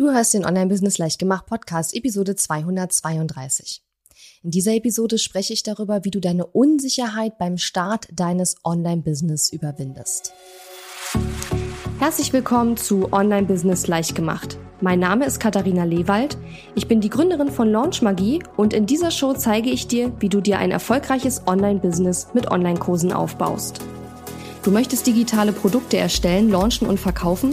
Du hörst den Online-Business leicht gemacht Podcast Episode 232. In dieser Episode spreche ich darüber, wie du deine Unsicherheit beim Start deines Online-Business überwindest. Herzlich willkommen zu Online-Business leicht gemacht. Mein Name ist Katharina Lewald. Ich bin die Gründerin von Launch Magie und in dieser Show zeige ich dir, wie du dir ein erfolgreiches Online-Business mit Online-Kursen aufbaust. Du möchtest digitale Produkte erstellen, launchen und verkaufen?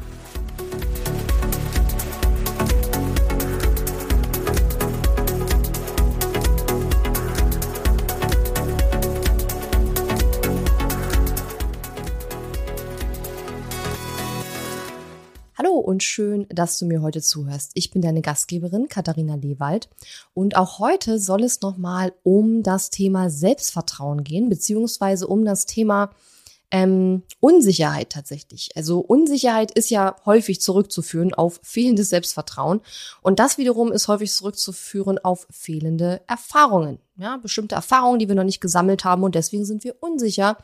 Und schön, dass du mir heute zuhörst. Ich bin deine Gastgeberin Katharina Lewald und auch heute soll es nochmal um das Thema Selbstvertrauen gehen, beziehungsweise um das Thema ähm, Unsicherheit tatsächlich. Also Unsicherheit ist ja häufig zurückzuführen auf fehlendes Selbstvertrauen und das wiederum ist häufig zurückzuführen auf fehlende Erfahrungen. Ja, bestimmte Erfahrungen, die wir noch nicht gesammelt haben und deswegen sind wir unsicher,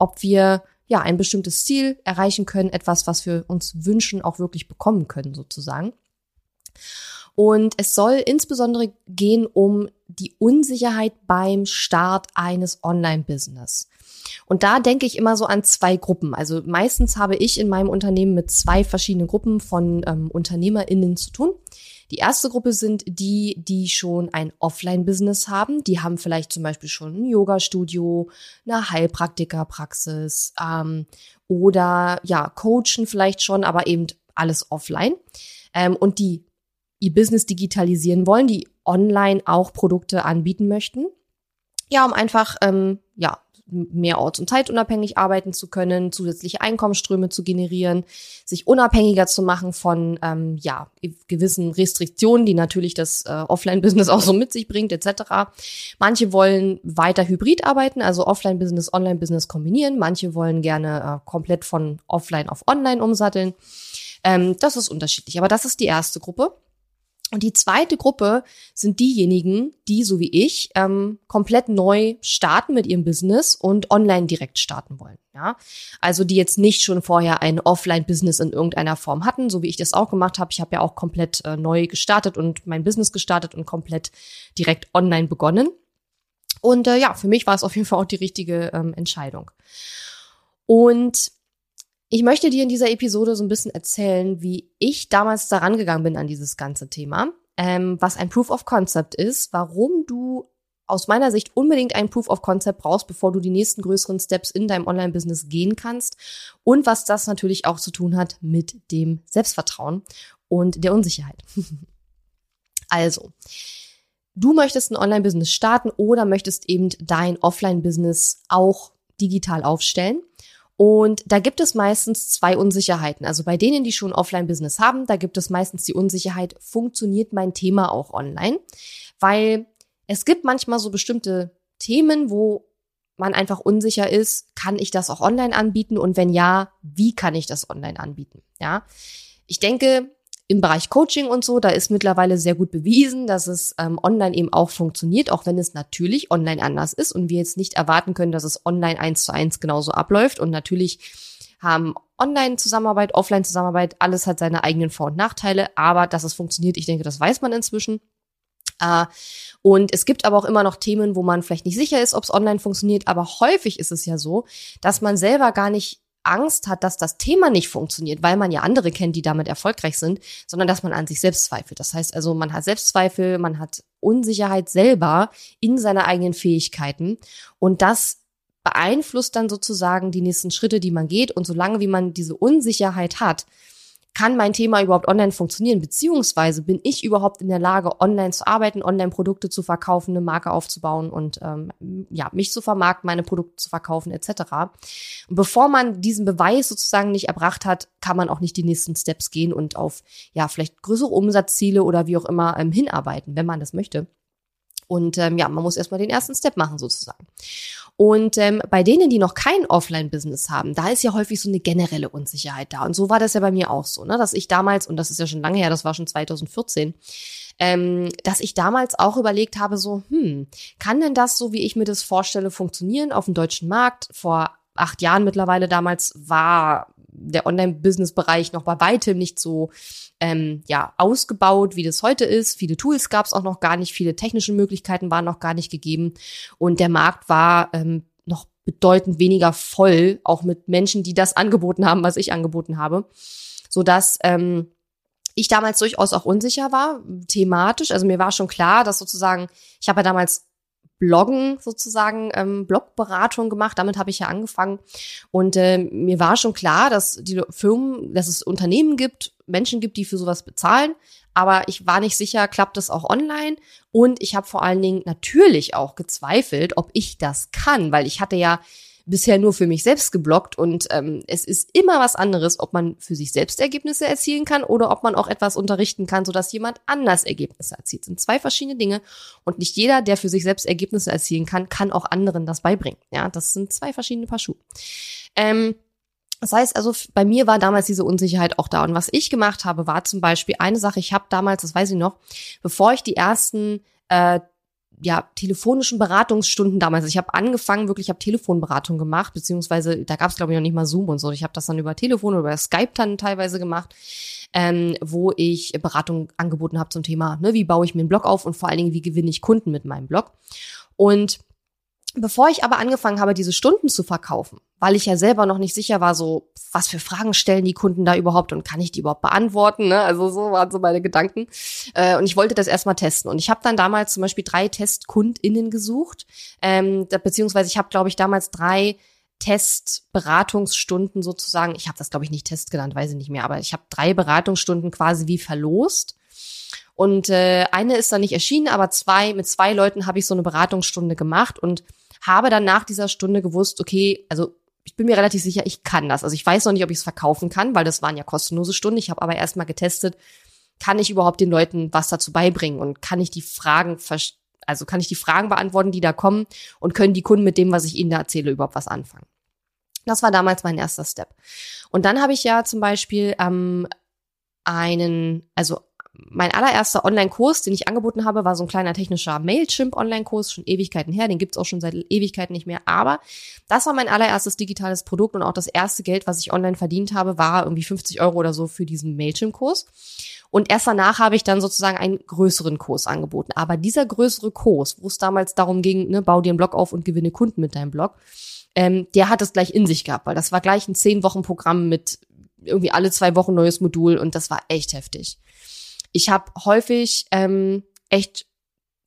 ob wir ja, ein bestimmtes Ziel erreichen können, etwas, was wir uns wünschen, auch wirklich bekommen können, sozusagen. Und es soll insbesondere gehen um die Unsicherheit beim Start eines Online-Business. Und da denke ich immer so an zwei Gruppen. Also meistens habe ich in meinem Unternehmen mit zwei verschiedenen Gruppen von ähm, UnternehmerInnen zu tun. Die erste Gruppe sind die, die schon ein Offline-Business haben. Die haben vielleicht zum Beispiel schon ein Yoga-Studio, eine Heilpraktikerpraxis ähm, oder ja, coachen vielleicht schon, aber eben alles offline. Ähm, und die ihr Business digitalisieren wollen, die online auch Produkte anbieten möchten. Ja, um einfach ähm, ja mehr orts- und zeitunabhängig arbeiten zu können, zusätzliche Einkommensströme zu generieren, sich unabhängiger zu machen von ähm, ja gewissen Restriktionen, die natürlich das äh, Offline-Business auch so mit sich bringt, etc. Manche wollen weiter hybrid arbeiten, also Offline-Business, Online-Business kombinieren. Manche wollen gerne äh, komplett von Offline auf Online umsatteln. Ähm, das ist unterschiedlich, aber das ist die erste Gruppe. Und die zweite Gruppe sind diejenigen, die, so wie ich, ähm, komplett neu starten mit ihrem Business und online direkt starten wollen. Ja, also die jetzt nicht schon vorher ein Offline-Business in irgendeiner Form hatten, so wie ich das auch gemacht habe. Ich habe ja auch komplett äh, neu gestartet und mein Business gestartet und komplett direkt online begonnen. Und äh, ja, für mich war es auf jeden Fall auch die richtige ähm, Entscheidung. Und ich möchte dir in dieser Episode so ein bisschen erzählen, wie ich damals daran gegangen bin an dieses ganze Thema, ähm, was ein Proof of Concept ist, warum du aus meiner Sicht unbedingt ein Proof of Concept brauchst, bevor du die nächsten größeren Steps in deinem Online-Business gehen kannst und was das natürlich auch zu tun hat mit dem Selbstvertrauen und der Unsicherheit. also, du möchtest ein Online-Business starten oder möchtest eben dein Offline-Business auch digital aufstellen. Und da gibt es meistens zwei Unsicherheiten. Also bei denen, die schon Offline-Business haben, da gibt es meistens die Unsicherheit, funktioniert mein Thema auch online? Weil es gibt manchmal so bestimmte Themen, wo man einfach unsicher ist, kann ich das auch online anbieten? Und wenn ja, wie kann ich das online anbieten? Ja. Ich denke, im Bereich Coaching und so, da ist mittlerweile sehr gut bewiesen, dass es ähm, online eben auch funktioniert, auch wenn es natürlich online anders ist und wir jetzt nicht erwarten können, dass es online eins zu eins genauso abläuft. Und natürlich haben Online-Zusammenarbeit, Offline-Zusammenarbeit, alles hat seine eigenen Vor- und Nachteile, aber dass es funktioniert, ich denke, das weiß man inzwischen. Äh, und es gibt aber auch immer noch Themen, wo man vielleicht nicht sicher ist, ob es online funktioniert, aber häufig ist es ja so, dass man selber gar nicht Angst hat, dass das Thema nicht funktioniert, weil man ja andere kennt, die damit erfolgreich sind, sondern dass man an sich selbst zweifelt. Das heißt also, man hat Selbstzweifel, man hat Unsicherheit selber in seiner eigenen Fähigkeiten und das beeinflusst dann sozusagen die nächsten Schritte, die man geht und solange wie man diese Unsicherheit hat, kann mein Thema überhaupt online funktionieren? Beziehungsweise bin ich überhaupt in der Lage, online zu arbeiten, online Produkte zu verkaufen, eine Marke aufzubauen und ähm, ja, mich zu vermarkten, meine Produkte zu verkaufen, etc. Und bevor man diesen Beweis sozusagen nicht erbracht hat, kann man auch nicht die nächsten Steps gehen und auf ja, vielleicht größere Umsatzziele oder wie auch immer ähm, hinarbeiten, wenn man das möchte. Und ähm, ja, man muss erstmal den ersten Step machen sozusagen. Und ähm, bei denen, die noch kein Offline-Business haben, da ist ja häufig so eine generelle Unsicherheit da. Und so war das ja bei mir auch so, ne? dass ich damals, und das ist ja schon lange her, das war schon 2014, ähm, dass ich damals auch überlegt habe, so, hm, kann denn das, so wie ich mir das vorstelle, funktionieren auf dem deutschen Markt? Vor acht Jahren mittlerweile damals war der Online-Business-Bereich noch bei weitem nicht so ähm, ja ausgebaut, wie das heute ist. Viele Tools gab es auch noch gar nicht, viele technische Möglichkeiten waren noch gar nicht gegeben und der Markt war ähm, noch bedeutend weniger voll, auch mit Menschen, die das angeboten haben, was ich angeboten habe, so dass ähm, ich damals durchaus auch unsicher war, thematisch. Also mir war schon klar, dass sozusagen, ich habe ja damals Bloggen sozusagen, ähm, Blogberatung gemacht. Damit habe ich ja angefangen. Und äh, mir war schon klar, dass die Firmen, dass es Unternehmen gibt, Menschen gibt, die für sowas bezahlen. Aber ich war nicht sicher, klappt das auch online? Und ich habe vor allen Dingen natürlich auch gezweifelt, ob ich das kann, weil ich hatte ja bisher nur für mich selbst geblockt und ähm, es ist immer was anderes, ob man für sich selbst Ergebnisse erzielen kann oder ob man auch etwas unterrichten kann, sodass jemand anders Ergebnisse erzielt. Das sind zwei verschiedene Dinge und nicht jeder, der für sich selbst Ergebnisse erzielen kann, kann auch anderen das beibringen. Ja, das sind zwei verschiedene Paar Schuhe. Ähm, das heißt also, bei mir war damals diese Unsicherheit auch da. Und was ich gemacht habe, war zum Beispiel eine Sache, ich habe damals, das weiß ich noch, bevor ich die ersten äh, ja, telefonischen Beratungsstunden damals. Ich habe angefangen, wirklich, ich habe Telefonberatung gemacht, beziehungsweise da gab es, glaube ich, noch nicht mal Zoom und so. Ich habe das dann über Telefon oder über Skype dann teilweise gemacht, ähm, wo ich Beratung angeboten habe zum Thema, ne, wie baue ich mir einen Blog auf und vor allen Dingen, wie gewinne ich Kunden mit meinem Blog. Und Bevor ich aber angefangen habe, diese Stunden zu verkaufen, weil ich ja selber noch nicht sicher war, so, was für Fragen stellen die Kunden da überhaupt und kann ich die überhaupt beantworten? Ne? Also so waren so meine Gedanken. Äh, und ich wollte das erstmal testen. Und ich habe dann damals zum Beispiel drei TestkundInnen gesucht, ähm, beziehungsweise ich habe, glaube ich, damals drei Testberatungsstunden sozusagen, ich habe das, glaube ich, nicht Test genannt, weiß ich nicht mehr, aber ich habe drei Beratungsstunden quasi wie verlost. Und äh, eine ist dann nicht erschienen, aber zwei, mit zwei Leuten habe ich so eine Beratungsstunde gemacht und habe dann nach dieser Stunde gewusst, okay, also ich bin mir relativ sicher, ich kann das. Also ich weiß noch nicht, ob ich es verkaufen kann, weil das waren ja kostenlose Stunden. Ich habe aber erstmal getestet, kann ich überhaupt den Leuten was dazu beibringen und kann ich die Fragen also kann ich die Fragen beantworten, die da kommen und können die Kunden mit dem, was ich ihnen da erzähle, überhaupt was anfangen. Das war damals mein erster Step. Und dann habe ich ja zum Beispiel ähm, einen, also mein allererster Online-Kurs, den ich angeboten habe, war so ein kleiner technischer Mailchimp-Online-Kurs, schon Ewigkeiten her, den gibt's auch schon seit Ewigkeiten nicht mehr. Aber das war mein allererstes digitales Produkt und auch das erste Geld, was ich online verdient habe, war irgendwie 50 Euro oder so für diesen Mailchimp-Kurs. Und erst danach habe ich dann sozusagen einen größeren Kurs angeboten. Aber dieser größere Kurs, wo es damals darum ging, ne, bau dir einen Blog auf und gewinne Kunden mit deinem Blog, ähm, der hat es gleich in sich gehabt, weil das war gleich ein zehn Wochen Programm mit irgendwie alle zwei Wochen neues Modul und das war echt heftig. Ich habe häufig ähm, echt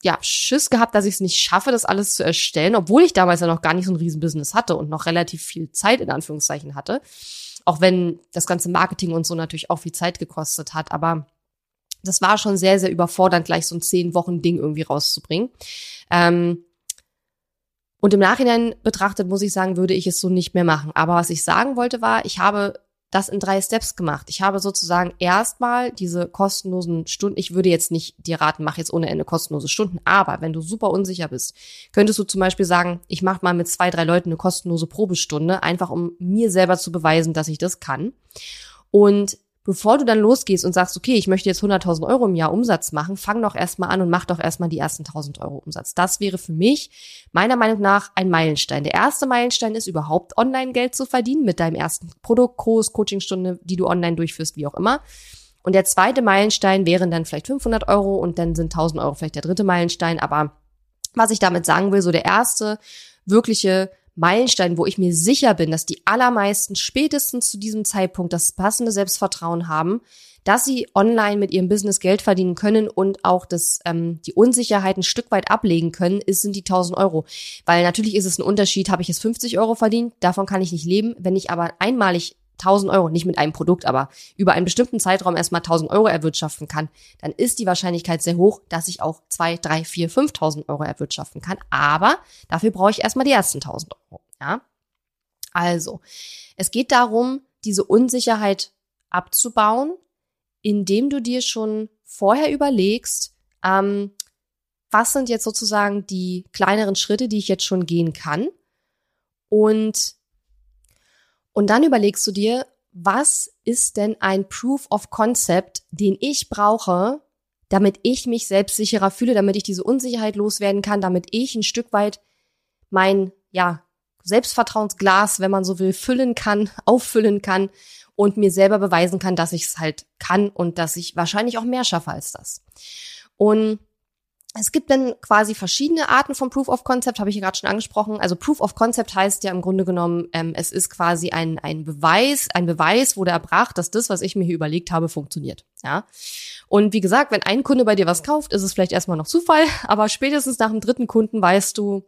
ja, Schiss gehabt, dass ich es nicht schaffe, das alles zu erstellen, obwohl ich damals ja noch gar nicht so ein Riesenbusiness hatte und noch relativ viel Zeit in Anführungszeichen hatte. Auch wenn das ganze Marketing und so natürlich auch viel Zeit gekostet hat, aber das war schon sehr, sehr überfordernd, gleich so ein zehn Wochen Ding irgendwie rauszubringen. Ähm, und im Nachhinein betrachtet muss ich sagen, würde ich es so nicht mehr machen. Aber was ich sagen wollte war, ich habe das in drei Steps gemacht. Ich habe sozusagen erstmal diese kostenlosen Stunden, ich würde jetzt nicht dir raten, mach jetzt ohne Ende kostenlose Stunden, aber wenn du super unsicher bist, könntest du zum Beispiel sagen, ich mache mal mit zwei, drei Leuten eine kostenlose Probestunde, einfach um mir selber zu beweisen, dass ich das kann. Und bevor du dann losgehst und sagst, okay, ich möchte jetzt 100.000 Euro im Jahr Umsatz machen, fang doch erstmal an und mach doch erstmal die ersten 1.000 Euro Umsatz. Das wäre für mich meiner Meinung nach ein Meilenstein. Der erste Meilenstein ist überhaupt online Geld zu verdienen mit deinem ersten Produkt, Kurs, Coachingstunde, die du online durchführst, wie auch immer. Und der zweite Meilenstein wären dann vielleicht 500 Euro und dann sind 1.000 Euro vielleicht der dritte Meilenstein. Aber was ich damit sagen will, so der erste wirkliche Meilenstein, wo ich mir sicher bin, dass die allermeisten spätestens zu diesem Zeitpunkt das passende Selbstvertrauen haben, dass sie online mit ihrem Business Geld verdienen können und auch das, ähm, die Unsicherheit ein Stück weit ablegen können, ist, sind die 1000 Euro. Weil natürlich ist es ein Unterschied, habe ich jetzt 50 Euro verdient, davon kann ich nicht leben. Wenn ich aber einmalig 1000 Euro, nicht mit einem Produkt, aber über einen bestimmten Zeitraum erstmal 1000 Euro erwirtschaften kann, dann ist die Wahrscheinlichkeit sehr hoch, dass ich auch 2, 3, 4, 5000 Euro erwirtschaften kann. Aber dafür brauche ich erstmal die ersten 1000 Euro. Ja? Also, es geht darum, diese Unsicherheit abzubauen, indem du dir schon vorher überlegst, ähm, was sind jetzt sozusagen die kleineren Schritte, die ich jetzt schon gehen kann und und dann überlegst du dir, was ist denn ein Proof of Concept, den ich brauche, damit ich mich selbstsicherer fühle, damit ich diese Unsicherheit loswerden kann, damit ich ein Stück weit mein, ja, Selbstvertrauensglas, wenn man so will, füllen kann, auffüllen kann und mir selber beweisen kann, dass ich es halt kann und dass ich wahrscheinlich auch mehr schaffe als das. Und es gibt dann quasi verschiedene Arten von Proof of Concept, habe ich ja gerade schon angesprochen. Also Proof of Concept heißt ja im Grunde genommen, ähm, es ist quasi ein, ein Beweis, ein Beweis wurde erbracht, dass das, was ich mir hier überlegt habe, funktioniert. Ja. Und wie gesagt, wenn ein Kunde bei dir was kauft, ist es vielleicht erstmal noch Zufall, aber spätestens nach dem dritten Kunden weißt du,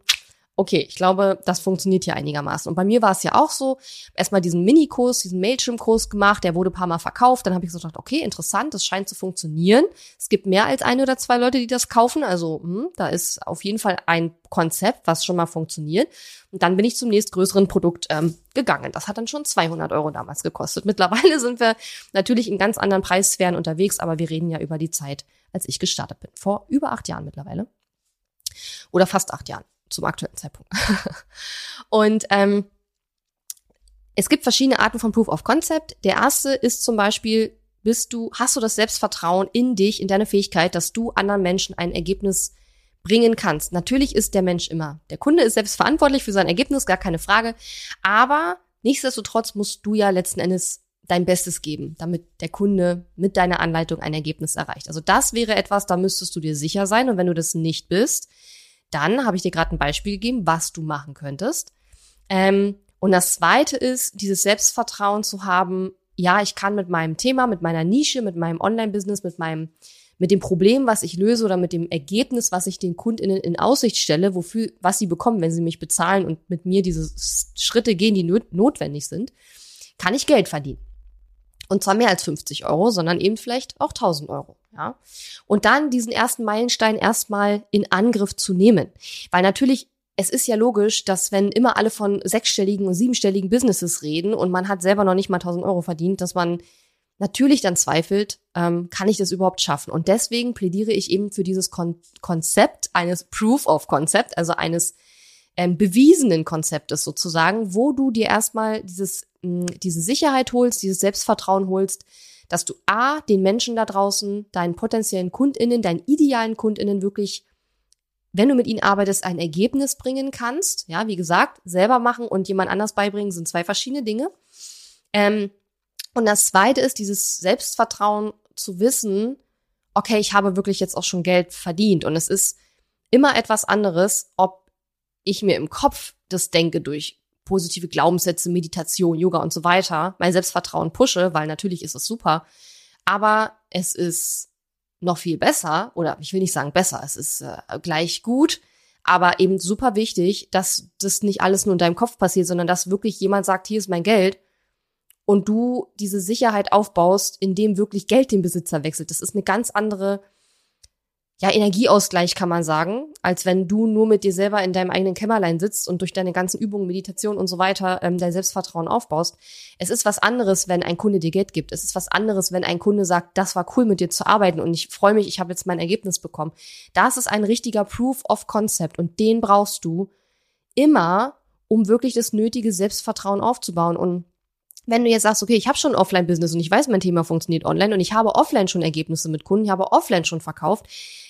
okay, ich glaube, das funktioniert hier einigermaßen. Und bei mir war es ja auch so, erstmal diesen Minikurs, diesen Mailchimp-Kurs gemacht, der wurde ein paar Mal verkauft. Dann habe ich so gedacht, okay, interessant, das scheint zu funktionieren. Es gibt mehr als ein oder zwei Leute, die das kaufen. Also hm, da ist auf jeden Fall ein Konzept, was schon mal funktioniert. Und dann bin ich zum nächstgrößeren Produkt ähm, gegangen. Das hat dann schon 200 Euro damals gekostet. Mittlerweile sind wir natürlich in ganz anderen Preissphären unterwegs, aber wir reden ja über die Zeit, als ich gestartet bin. Vor über acht Jahren mittlerweile. Oder fast acht Jahren zum aktuellen Zeitpunkt. und ähm, es gibt verschiedene Arten von Proof of Concept. Der erste ist zum Beispiel, bist du, hast du das Selbstvertrauen in dich, in deine Fähigkeit, dass du anderen Menschen ein Ergebnis bringen kannst. Natürlich ist der Mensch immer. Der Kunde ist selbst verantwortlich für sein Ergebnis, gar keine Frage. Aber nichtsdestotrotz musst du ja letzten Endes dein Bestes geben, damit der Kunde mit deiner Anleitung ein Ergebnis erreicht. Also das wäre etwas, da müsstest du dir sicher sein. Und wenn du das nicht bist, dann habe ich dir gerade ein Beispiel gegeben, was du machen könntest. Ähm, und das zweite ist, dieses Selbstvertrauen zu haben, ja, ich kann mit meinem Thema, mit meiner Nische, mit meinem Online-Business, mit meinem, mit dem Problem, was ich löse oder mit dem Ergebnis, was ich den KundInnen in Aussicht stelle, wofür, was sie bekommen, wenn sie mich bezahlen und mit mir diese Schritte gehen, die notwendig sind, kann ich Geld verdienen. Und zwar mehr als 50 Euro, sondern eben vielleicht auch 1000 Euro. Ja. Und dann diesen ersten Meilenstein erstmal in Angriff zu nehmen. Weil natürlich, es ist ja logisch, dass wenn immer alle von sechsstelligen und siebenstelligen Businesses reden und man hat selber noch nicht mal 1000 Euro verdient, dass man natürlich dann zweifelt, ähm, kann ich das überhaupt schaffen? Und deswegen plädiere ich eben für dieses Kon Konzept eines Proof of Concept, also eines ähm, bewiesenen Konzeptes sozusagen, wo du dir erstmal dieses, mh, diese Sicherheit holst, dieses Selbstvertrauen holst, dass du A, den Menschen da draußen, deinen potenziellen KundInnen, deinen idealen KundInnen wirklich, wenn du mit ihnen arbeitest, ein Ergebnis bringen kannst. Ja, wie gesagt, selber machen und jemand anders beibringen sind zwei verschiedene Dinge. Ähm, und das zweite ist dieses Selbstvertrauen zu wissen, okay, ich habe wirklich jetzt auch schon Geld verdient. Und es ist immer etwas anderes, ob ich mir im Kopf das denke durch positive Glaubenssätze, Meditation, Yoga und so weiter, mein Selbstvertrauen pushe, weil natürlich ist es super, aber es ist noch viel besser oder ich will nicht sagen besser, es ist äh, gleich gut, aber eben super wichtig, dass das nicht alles nur in deinem Kopf passiert, sondern dass wirklich jemand sagt, hier ist mein Geld und du diese Sicherheit aufbaust, indem wirklich Geld den Besitzer wechselt. Das ist eine ganz andere ja, Energieausgleich kann man sagen, als wenn du nur mit dir selber in deinem eigenen Kämmerlein sitzt und durch deine ganzen Übungen, Meditation und so weiter ähm, dein Selbstvertrauen aufbaust. Es ist was anderes, wenn ein Kunde dir Geld gibt. Es ist was anderes, wenn ein Kunde sagt, das war cool mit dir zu arbeiten und ich freue mich, ich habe jetzt mein Ergebnis bekommen. Das ist ein richtiger Proof of Concept und den brauchst du immer, um wirklich das nötige Selbstvertrauen aufzubauen und wenn du jetzt sagst, okay, ich habe schon Offline-Business und ich weiß, mein Thema funktioniert online und ich habe offline schon Ergebnisse mit Kunden, ich habe offline schon verkauft,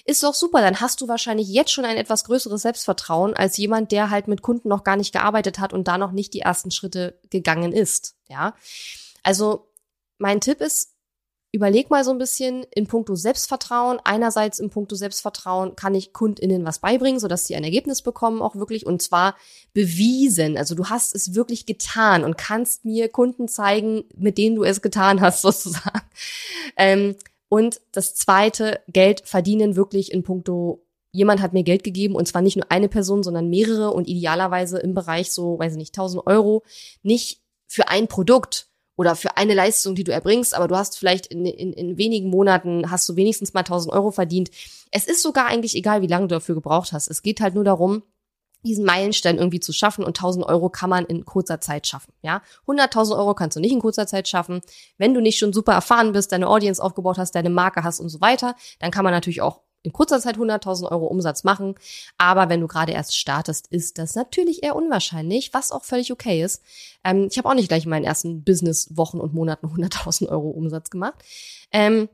ist doch super. Dann hast du wahrscheinlich jetzt schon ein etwas größeres Selbstvertrauen als jemand, der halt mit Kunden noch gar nicht gearbeitet hat und da noch nicht die ersten Schritte gegangen ist. Ja, also mein Tipp ist, überleg mal so ein bisschen in puncto Selbstvertrauen. Einerseits in puncto Selbstvertrauen kann ich KundInnen was beibringen, sodass sie ein Ergebnis bekommen, auch wirklich, und zwar bewiesen. Also du hast es wirklich getan und kannst mir Kunden zeigen, mit denen du es getan hast, sozusagen. Ähm, und das zweite, Geld verdienen wirklich in puncto jemand hat mir Geld gegeben und zwar nicht nur eine Person, sondern mehrere und idealerweise im Bereich so, weiß ich nicht, 1000 Euro, nicht für ein Produkt, oder für eine Leistung, die du erbringst, aber du hast vielleicht in, in, in wenigen Monaten hast du wenigstens mal 1000 Euro verdient. Es ist sogar eigentlich egal, wie lange du dafür gebraucht hast. Es geht halt nur darum, diesen Meilenstein irgendwie zu schaffen und 1000 Euro kann man in kurzer Zeit schaffen, ja. 100.000 Euro kannst du nicht in kurzer Zeit schaffen. Wenn du nicht schon super erfahren bist, deine Audience aufgebaut hast, deine Marke hast und so weiter, dann kann man natürlich auch in kurzer Zeit 100.000 Euro Umsatz machen. Aber wenn du gerade erst startest, ist das natürlich eher unwahrscheinlich, was auch völlig okay ist. Ähm, ich habe auch nicht gleich in meinen ersten Business-Wochen und Monaten 100.000 Euro Umsatz gemacht. Ähm,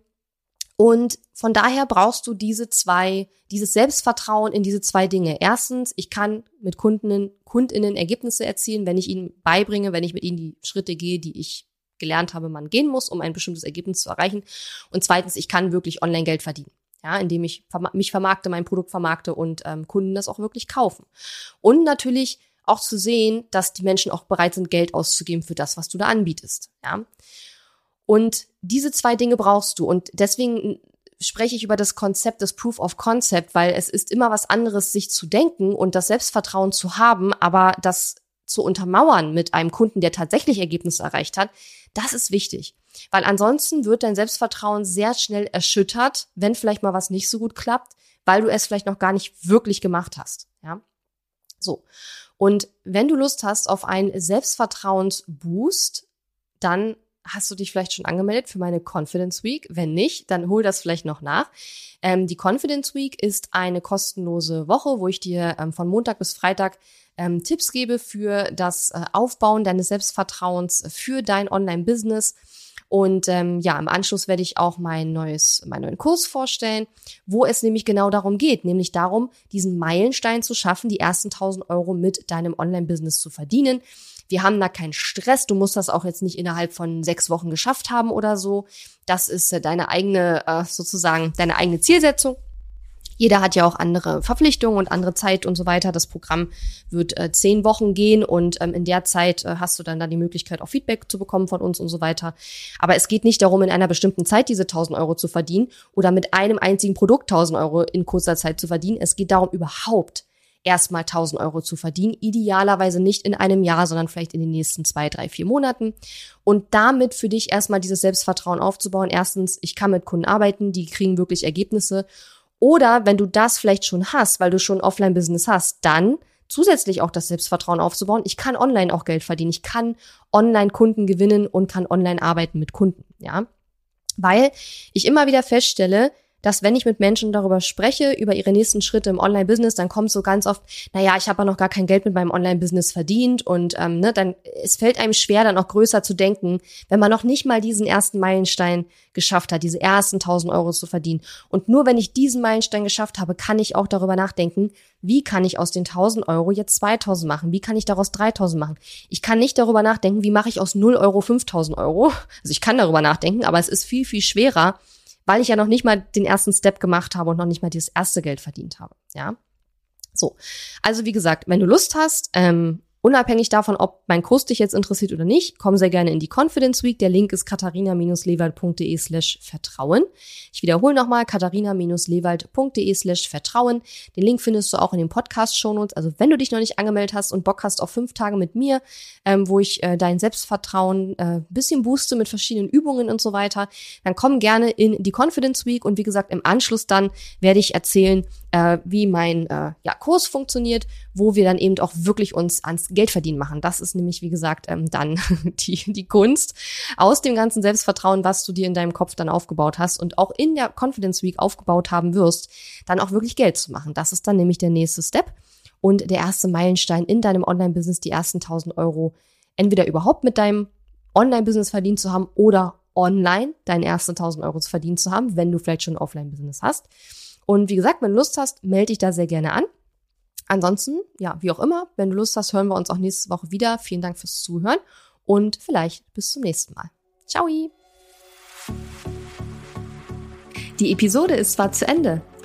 Und von daher brauchst du diese zwei, dieses Selbstvertrauen in diese zwei Dinge. Erstens, ich kann mit Kundinnen, Kundinnen Ergebnisse erzielen, wenn ich ihnen beibringe, wenn ich mit ihnen die Schritte gehe, die ich gelernt habe, man gehen muss, um ein bestimmtes Ergebnis zu erreichen. Und zweitens, ich kann wirklich online Geld verdienen. Ja, indem ich mich vermarkte, mein Produkt vermarkte und ähm, Kunden das auch wirklich kaufen. Und natürlich auch zu sehen, dass die Menschen auch bereit sind, Geld auszugeben für das, was du da anbietest. Ja. Und diese zwei Dinge brauchst du. Und deswegen spreche ich über das Konzept des Proof of Concept, weil es ist immer was anderes, sich zu denken und das Selbstvertrauen zu haben, aber das zu untermauern mit einem Kunden, der tatsächlich Ergebnisse erreicht hat, das ist wichtig. Weil ansonsten wird dein Selbstvertrauen sehr schnell erschüttert, wenn vielleicht mal was nicht so gut klappt, weil du es vielleicht noch gar nicht wirklich gemacht hast. Ja. So. Und wenn du Lust hast auf einen Selbstvertrauensboost, dann hast du dich vielleicht schon angemeldet für meine Confidence Week? Wenn nicht, dann hol das vielleicht noch nach. Ähm, die Confidence Week ist eine kostenlose Woche, wo ich dir ähm, von Montag bis Freitag ähm, Tipps gebe für das äh, Aufbauen deines Selbstvertrauens für dein Online-Business. Und ähm, ja, im Anschluss werde ich auch mein neues, meinen neuen Kurs vorstellen, wo es nämlich genau darum geht, nämlich darum, diesen Meilenstein zu schaffen, die ersten 1000 Euro mit deinem Online-Business zu verdienen. Wir haben da keinen Stress. Du musst das auch jetzt nicht innerhalb von sechs Wochen geschafft haben oder so. Das ist äh, deine eigene, äh, sozusagen, deine eigene Zielsetzung. Jeder hat ja auch andere Verpflichtungen und andere Zeit und so weiter. Das Programm wird äh, zehn Wochen gehen und ähm, in der Zeit äh, hast du dann da die Möglichkeit, auch Feedback zu bekommen von uns und so weiter. Aber es geht nicht darum, in einer bestimmten Zeit diese 1000 Euro zu verdienen oder mit einem einzigen Produkt 1000 Euro in kurzer Zeit zu verdienen. Es geht darum, überhaupt erstmal 1000 Euro zu verdienen. Idealerweise nicht in einem Jahr, sondern vielleicht in den nächsten zwei, drei, vier Monaten. Und damit für dich erstmal dieses Selbstvertrauen aufzubauen. Erstens, ich kann mit Kunden arbeiten, die kriegen wirklich Ergebnisse. Oder wenn du das vielleicht schon hast, weil du schon Offline-Business hast, dann zusätzlich auch das Selbstvertrauen aufzubauen. Ich kann online auch Geld verdienen. Ich kann online Kunden gewinnen und kann online arbeiten mit Kunden, ja. Weil ich immer wieder feststelle, dass wenn ich mit Menschen darüber spreche, über ihre nächsten Schritte im Online-Business, dann kommt so ganz oft, naja, ich habe ja noch gar kein Geld mit meinem Online-Business verdient und ähm, ne, dann es fällt einem schwer, dann auch größer zu denken, wenn man noch nicht mal diesen ersten Meilenstein geschafft hat, diese ersten 1000 Euro zu verdienen. Und nur wenn ich diesen Meilenstein geschafft habe, kann ich auch darüber nachdenken, wie kann ich aus den 1000 Euro jetzt 2000 machen? Wie kann ich daraus 3000 machen? Ich kann nicht darüber nachdenken, wie mache ich aus 0 Euro 5000 Euro? Also ich kann darüber nachdenken, aber es ist viel, viel schwerer, weil ich ja noch nicht mal den ersten Step gemacht habe und noch nicht mal dieses erste Geld verdient habe. Ja. So. Also wie gesagt, wenn du Lust hast, ähm, Unabhängig davon, ob mein Kurs dich jetzt interessiert oder nicht, komm sehr gerne in die Confidence Week. Der Link ist katharina-lewald.de slash Vertrauen. Ich wiederhole nochmal, katharina-lewald.de slash Vertrauen. Den Link findest du auch in den Podcast-Shownotes. Also wenn du dich noch nicht angemeldet hast und Bock hast auf fünf Tage mit mir, ähm, wo ich äh, dein Selbstvertrauen äh, bisschen booste mit verschiedenen Übungen und so weiter, dann komm gerne in die Confidence Week und wie gesagt, im Anschluss dann werde ich erzählen, äh, wie mein äh, ja, Kurs funktioniert, wo wir dann eben auch wirklich uns ans Geld verdienen machen. Das ist nämlich, wie gesagt, ähm, dann die, die Kunst aus dem ganzen Selbstvertrauen, was du dir in deinem Kopf dann aufgebaut hast und auch in der Confidence Week aufgebaut haben wirst, dann auch wirklich Geld zu machen. Das ist dann nämlich der nächste Step und der erste Meilenstein in deinem Online-Business, die ersten 1000 Euro entweder überhaupt mit deinem Online-Business verdient zu haben oder online deinen ersten 1000 Euro zu verdienen zu haben, wenn du vielleicht schon ein Offline-Business hast. Und wie gesagt, wenn du Lust hast, melde dich da sehr gerne an. Ansonsten, ja, wie auch immer, wenn du Lust hast, hören wir uns auch nächste Woche wieder. Vielen Dank fürs Zuhören und vielleicht bis zum nächsten Mal. Ciao! Die Episode ist zwar zu Ende,